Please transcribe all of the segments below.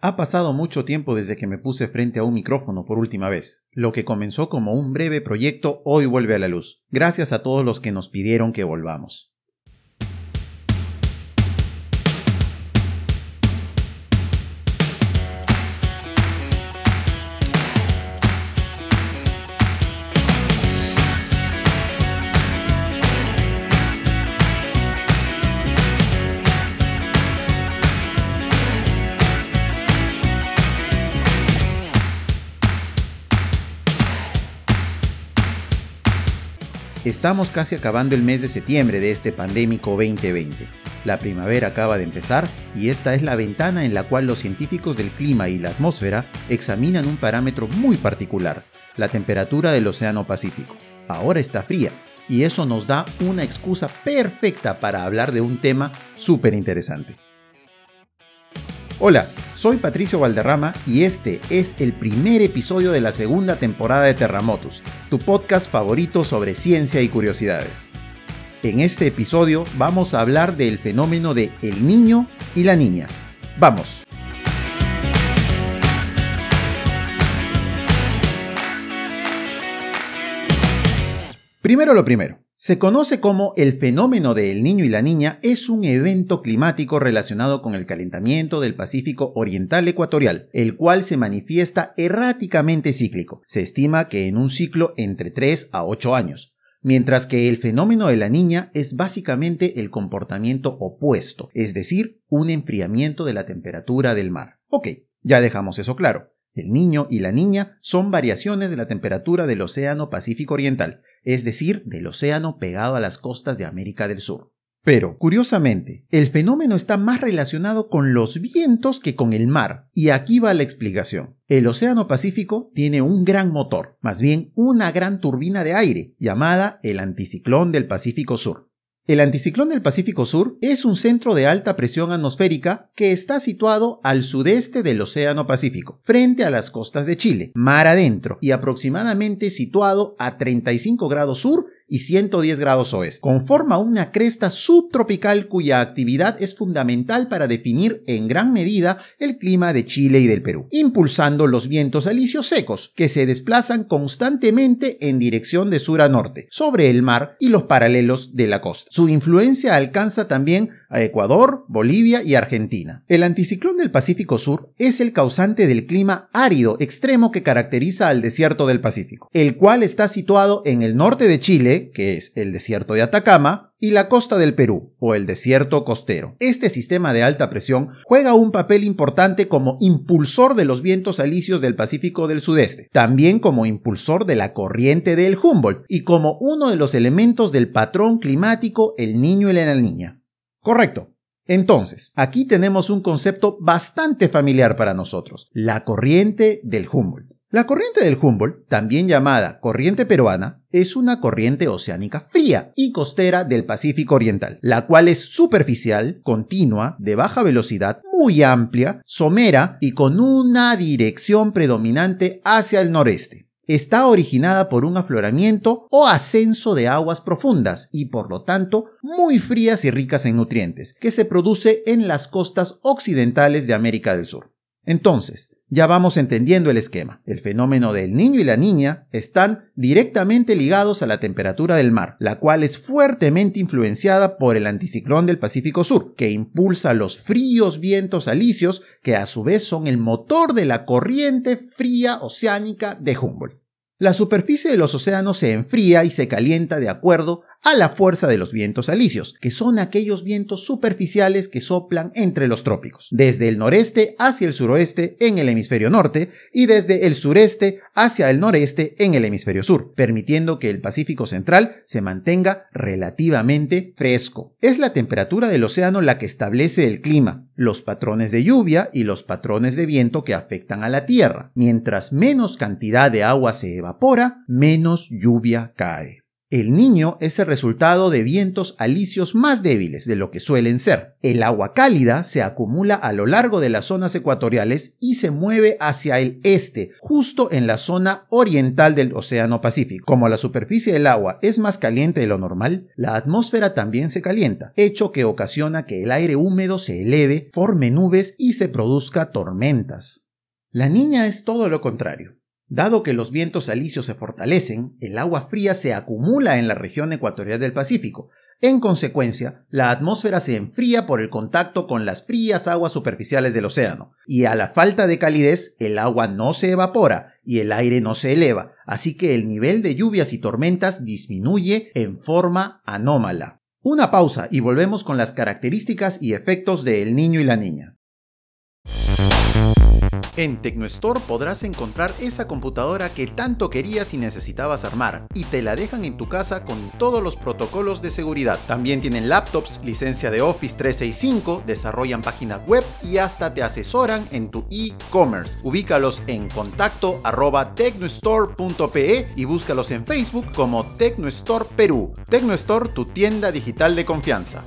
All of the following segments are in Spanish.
Ha pasado mucho tiempo desde que me puse frente a un micrófono por última vez. Lo que comenzó como un breve proyecto hoy vuelve a la luz, gracias a todos los que nos pidieron que volvamos. Estamos casi acabando el mes de septiembre de este pandémico 2020. La primavera acaba de empezar y esta es la ventana en la cual los científicos del clima y la atmósfera examinan un parámetro muy particular, la temperatura del Océano Pacífico. Ahora está fría y eso nos da una excusa perfecta para hablar de un tema súper interesante. Hola, soy Patricio Valderrama y este es el primer episodio de la segunda temporada de Terramotus, tu podcast favorito sobre ciencia y curiosidades. En este episodio vamos a hablar del fenómeno de el niño y la niña. Vamos. Primero lo primero. Se conoce como el fenómeno del niño y la niña es un evento climático relacionado con el calentamiento del Pacífico Oriental Ecuatorial, el cual se manifiesta erráticamente cíclico. Se estima que en un ciclo entre 3 a 8 años, mientras que el fenómeno de la niña es básicamente el comportamiento opuesto, es decir, un enfriamiento de la temperatura del mar. Ok, ya dejamos eso claro. El niño y la niña son variaciones de la temperatura del Océano Pacífico Oriental, es decir, del océano pegado a las costas de América del Sur. Pero, curiosamente, el fenómeno está más relacionado con los vientos que con el mar, y aquí va la explicación. El Océano Pacífico tiene un gran motor, más bien una gran turbina de aire, llamada el anticiclón del Pacífico Sur. El anticiclón del Pacífico Sur es un centro de alta presión atmosférica que está situado al sudeste del Océano Pacífico, frente a las costas de Chile, mar adentro, y aproximadamente situado a 35 grados sur y 110 grados oeste. Conforma una cresta subtropical cuya actividad es fundamental para definir en gran medida el clima de Chile y del Perú, impulsando los vientos alisios secos que se desplazan constantemente en dirección de sur a norte, sobre el mar y los paralelos de la costa. Su influencia alcanza también a Ecuador, Bolivia y Argentina. El anticiclón del Pacífico Sur es el causante del clima árido extremo que caracteriza al desierto del Pacífico, el cual está situado en el norte de Chile, que es el desierto de Atacama, y la costa del Perú, o el desierto costero. Este sistema de alta presión juega un papel importante como impulsor de los vientos alisios del Pacífico del Sudeste, también como impulsor de la corriente del Humboldt y como uno de los elementos del patrón climático el niño y la niña. Correcto. Entonces, aquí tenemos un concepto bastante familiar para nosotros, la corriente del Humboldt. La corriente del Humboldt, también llamada corriente peruana, es una corriente oceánica fría y costera del Pacífico Oriental, la cual es superficial, continua, de baja velocidad, muy amplia, somera y con una dirección predominante hacia el noreste está originada por un afloramiento o ascenso de aguas profundas y por lo tanto muy frías y ricas en nutrientes, que se produce en las costas occidentales de América del Sur. Entonces, ya vamos entendiendo el esquema. El fenómeno del niño y la niña están directamente ligados a la temperatura del mar, la cual es fuertemente influenciada por el anticiclón del Pacífico Sur, que impulsa los fríos vientos alisios que a su vez son el motor de la corriente fría oceánica de Humboldt. La superficie de los océanos se enfría y se calienta de acuerdo a la fuerza de los vientos alisios, que son aquellos vientos superficiales que soplan entre los trópicos, desde el noreste hacia el suroeste en el hemisferio norte y desde el sureste hacia el noreste en el hemisferio sur, permitiendo que el Pacífico Central se mantenga relativamente fresco. Es la temperatura del océano la que establece el clima, los patrones de lluvia y los patrones de viento que afectan a la Tierra. Mientras menos cantidad de agua se evapora, menos lluvia cae. El niño es el resultado de vientos alisios más débiles de lo que suelen ser. El agua cálida se acumula a lo largo de las zonas ecuatoriales y se mueve hacia el este, justo en la zona oriental del Océano Pacífico. Como la superficie del agua es más caliente de lo normal, la atmósfera también se calienta, hecho que ocasiona que el aire húmedo se eleve, forme nubes y se produzca tormentas. La niña es todo lo contrario. Dado que los vientos alisios se fortalecen, el agua fría se acumula en la región ecuatorial del Pacífico. En consecuencia, la atmósfera se enfría por el contacto con las frías aguas superficiales del océano, y a la falta de calidez, el agua no se evapora y el aire no se eleva, así que el nivel de lluvias y tormentas disminuye en forma anómala. Una pausa y volvemos con las características y efectos del niño y la niña. En Tecnostore podrás encontrar esa computadora que tanto querías y necesitabas armar, y te la dejan en tu casa con todos los protocolos de seguridad. También tienen laptops, licencia de Office 365, desarrollan páginas web y hasta te asesoran en tu e-commerce. Ubícalos en contacto arroba tecnostore.pe y búscalos en Facebook como Tecnostore Perú. Tecnostore, tu tienda digital de confianza.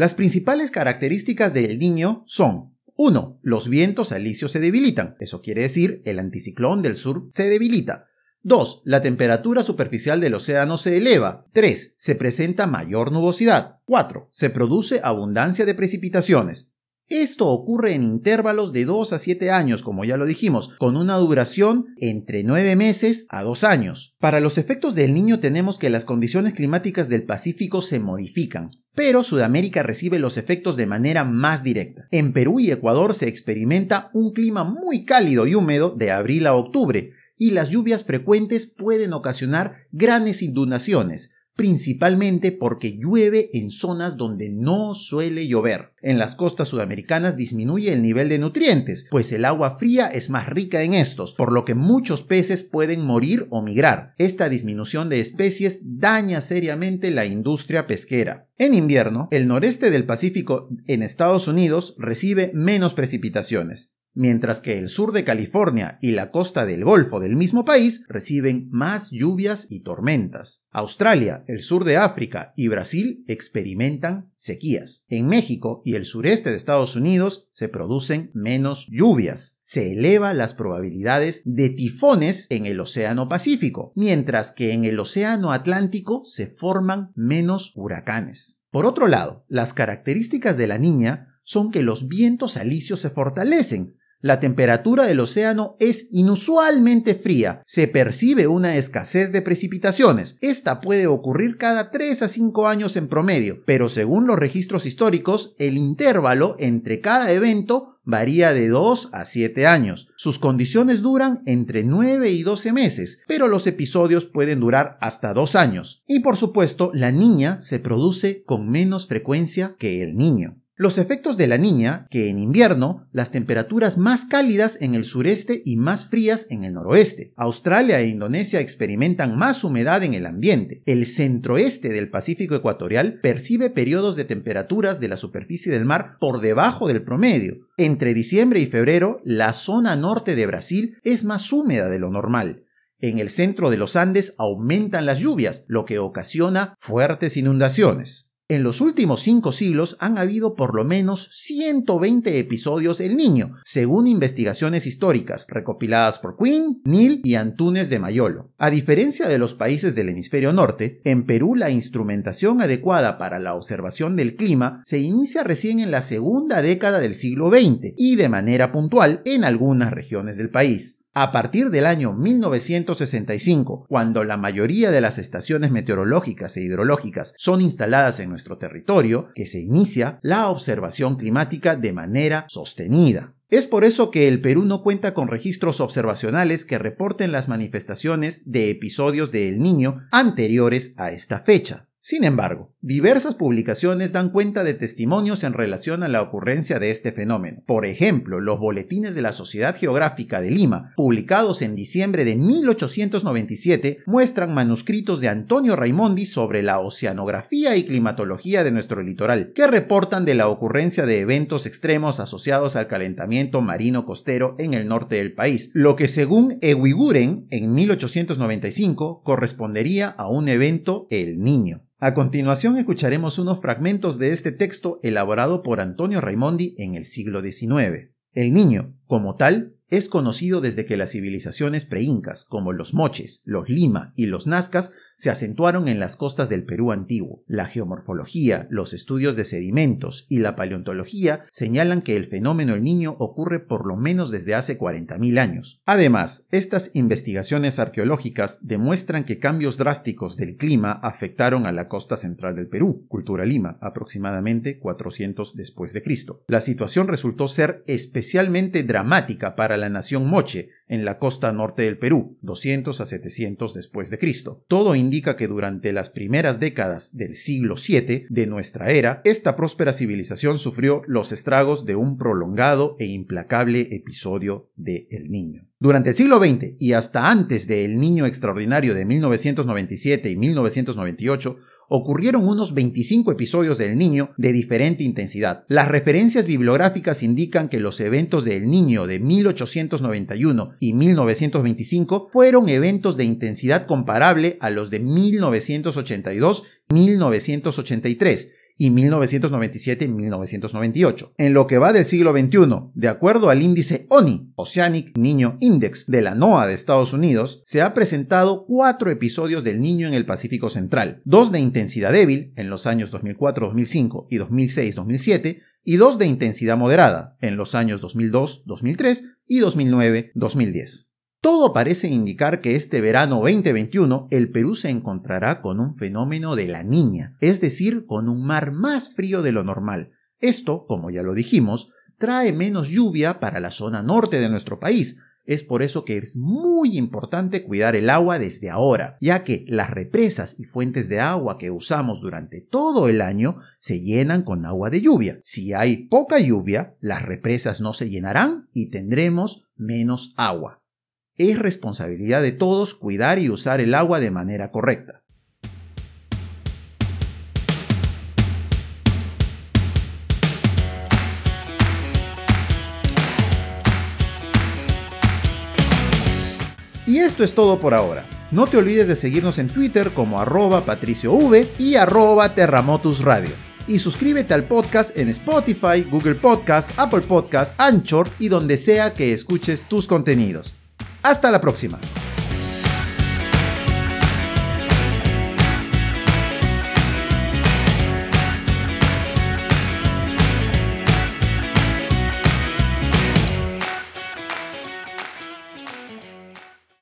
Las principales características del niño son 1. Los vientos alisios se debilitan. Eso quiere decir, el anticiclón del sur se debilita. 2. La temperatura superficial del océano se eleva. 3. Se presenta mayor nubosidad. 4. Se produce abundancia de precipitaciones. Esto ocurre en intervalos de 2 a 7 años, como ya lo dijimos, con una duración entre 9 meses a 2 años. Para los efectos del niño tenemos que las condiciones climáticas del Pacífico se modifican, pero Sudamérica recibe los efectos de manera más directa. En Perú y Ecuador se experimenta un clima muy cálido y húmedo de abril a octubre, y las lluvias frecuentes pueden ocasionar grandes inundaciones, principalmente porque llueve en zonas donde no suele llover. En las costas sudamericanas disminuye el nivel de nutrientes, pues el agua fría es más rica en estos, por lo que muchos peces pueden morir o migrar. Esta disminución de especies daña seriamente la industria pesquera. En invierno, el noreste del Pacífico en Estados Unidos recibe menos precipitaciones, mientras que el sur de California y la costa del Golfo del mismo país reciben más lluvias y tormentas. Australia, el sur de África y Brasil experimentan sequías. En México y el sureste de Estados Unidos se producen menos lluvias. Se elevan las probabilidades de tifones en el Océano Pacífico, mientras que en el Océano Atlántico se forman menos huracanes. Por otro lado, las características de la niña son que los vientos alisios se fortalecen, la temperatura del océano es inusualmente fría. Se percibe una escasez de precipitaciones. Esta puede ocurrir cada 3 a 5 años en promedio, pero según los registros históricos, el intervalo entre cada evento varía de 2 a 7 años. Sus condiciones duran entre 9 y 12 meses, pero los episodios pueden durar hasta 2 años. Y por supuesto, la niña se produce con menos frecuencia que el niño. Los efectos de la niña, que en invierno las temperaturas más cálidas en el sureste y más frías en el noroeste. Australia e Indonesia experimentan más humedad en el ambiente. El centroeste del Pacífico ecuatorial percibe periodos de temperaturas de la superficie del mar por debajo del promedio. Entre diciembre y febrero, la zona norte de Brasil es más húmeda de lo normal. En el centro de los Andes aumentan las lluvias, lo que ocasiona fuertes inundaciones. En los últimos cinco siglos han habido por lo menos 120 episodios El Niño, según investigaciones históricas recopiladas por Quinn, Neil y Antunes de Mayolo. A diferencia de los países del hemisferio norte, en Perú la instrumentación adecuada para la observación del clima se inicia recién en la segunda década del siglo XX y de manera puntual en algunas regiones del país. A partir del año 1965, cuando la mayoría de las estaciones meteorológicas e hidrológicas son instaladas en nuestro territorio, que se inicia la observación climática de manera sostenida. Es por eso que el Perú no cuenta con registros observacionales que reporten las manifestaciones de episodios de El Niño anteriores a esta fecha. Sin embargo, Diversas publicaciones dan cuenta de testimonios en relación a la ocurrencia de este fenómeno. Por ejemplo, los boletines de la Sociedad Geográfica de Lima, publicados en diciembre de 1897, muestran manuscritos de Antonio Raimondi sobre la oceanografía y climatología de nuestro litoral, que reportan de la ocurrencia de eventos extremos asociados al calentamiento marino costero en el norte del país, lo que según Ewiguren en 1895 correspondería a un evento El Niño. A continuación escucharemos unos fragmentos de este texto elaborado por Antonio Raimondi en el siglo XIX. El niño, como tal, es conocido desde que las civilizaciones preincas, como los moches, los lima y los nazcas, se acentuaron en las costas del Perú antiguo. La geomorfología, los estudios de sedimentos y la paleontología señalan que el fenómeno del niño ocurre por lo menos desde hace 40.000 años. Además, estas investigaciones arqueológicas demuestran que cambios drásticos del clima afectaron a la costa central del Perú, cultura Lima, aproximadamente 400 después de Cristo. La situación resultó ser especialmente dramática para la nación moche, en la costa norte del Perú, 200 a 700 después de Cristo. Todo indica que durante las primeras décadas del siglo VII de nuestra era, esta próspera civilización sufrió los estragos de un prolongado e implacable episodio de El Niño. Durante el siglo XX y hasta antes de El Niño Extraordinario de 1997 y 1998, ocurrieron unos 25 episodios del Niño de diferente intensidad. Las referencias bibliográficas indican que los eventos del Niño de 1891 y 1925 fueron eventos de intensidad comparable a los de 1982-1983 y 1997-1998. En lo que va del siglo XXI, de acuerdo al índice ONI, Oceanic Niño Index, de la NOAA de Estados Unidos, se ha presentado cuatro episodios del niño en el Pacífico Central, dos de intensidad débil en los años 2004-2005 y 2006-2007, y dos de intensidad moderada en los años 2002-2003 y 2009-2010. Todo parece indicar que este verano 2021 el Perú se encontrará con un fenómeno de la niña, es decir, con un mar más frío de lo normal. Esto, como ya lo dijimos, trae menos lluvia para la zona norte de nuestro país. Es por eso que es muy importante cuidar el agua desde ahora, ya que las represas y fuentes de agua que usamos durante todo el año se llenan con agua de lluvia. Si hay poca lluvia, las represas no se llenarán y tendremos menos agua. Es responsabilidad de todos cuidar y usar el agua de manera correcta. Y esto es todo por ahora. No te olvides de seguirnos en Twitter como arroba patriciov y arroba terramotusradio. Y suscríbete al podcast en Spotify, Google Podcast, Apple Podcast, Anchor y donde sea que escuches tus contenidos. Hasta la próxima.